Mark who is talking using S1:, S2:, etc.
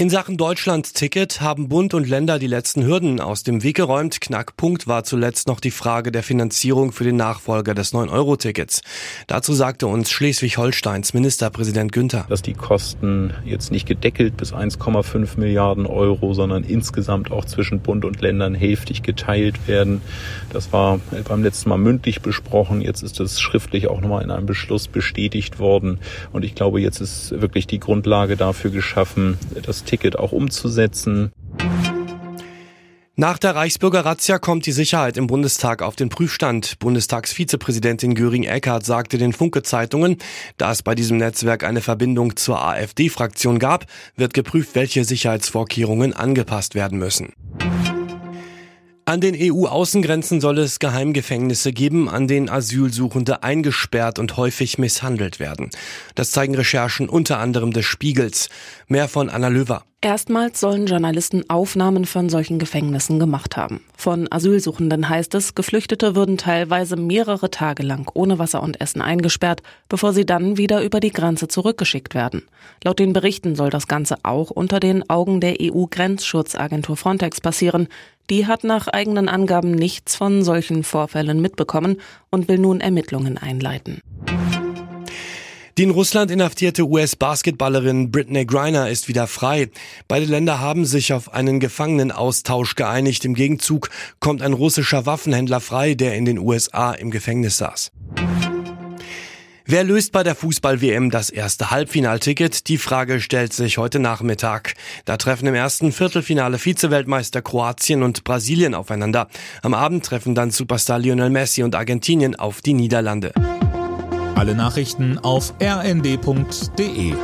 S1: In Sachen Deutschland-Ticket haben Bund und Länder die letzten Hürden aus dem Weg geräumt. Knackpunkt war zuletzt noch die Frage der Finanzierung für den Nachfolger des 9-Euro-Tickets. Dazu sagte uns Schleswig-Holsteins Ministerpräsident Günther.
S2: Dass die Kosten jetzt nicht gedeckelt bis 1,5 Milliarden Euro, sondern insgesamt auch zwischen Bund und Ländern hälftig geteilt werden. Das war beim letzten Mal mündlich besprochen. Jetzt ist es schriftlich auch nochmal in einem Beschluss bestätigt worden. Und ich glaube, jetzt ist wirklich die Grundlage dafür geschaffen, dass Ticket auch umzusetzen.
S1: Nach der Reichsbürger-Razzia kommt die Sicherheit im Bundestag auf den Prüfstand. Bundestagsvizepräsidentin Göring-Eckardt sagte den Funke-Zeitungen, da es bei diesem Netzwerk eine Verbindung zur AfD-Fraktion gab, wird geprüft, welche Sicherheitsvorkehrungen angepasst werden müssen. An den EU-Außengrenzen soll es Geheimgefängnisse geben, an denen Asylsuchende eingesperrt und häufig misshandelt werden. Das zeigen Recherchen unter anderem des Spiegels. Mehr von Anna Löwer.
S3: Erstmals sollen Journalisten Aufnahmen von solchen Gefängnissen gemacht haben. Von Asylsuchenden heißt es, Geflüchtete würden teilweise mehrere Tage lang ohne Wasser und Essen eingesperrt, bevor sie dann wieder über die Grenze zurückgeschickt werden. Laut den Berichten soll das Ganze auch unter den Augen der EU-Grenzschutzagentur Frontex passieren. Die hat nach eigenen Angaben nichts von solchen Vorfällen mitbekommen und will nun Ermittlungen einleiten.
S1: Die in Russland inhaftierte US-Basketballerin Britney Griner ist wieder frei. Beide Länder haben sich auf einen Gefangenenaustausch geeinigt. Im Gegenzug kommt ein russischer Waffenhändler frei, der in den USA im Gefängnis saß. Wer löst bei der Fußball-WM das erste Halbfinalticket? Die Frage stellt sich heute Nachmittag. Da treffen im ersten Viertelfinale Vize-Weltmeister Kroatien und Brasilien aufeinander. Am Abend treffen dann Superstar Lionel Messi und Argentinien auf die Niederlande.
S4: Alle Nachrichten auf rnd.de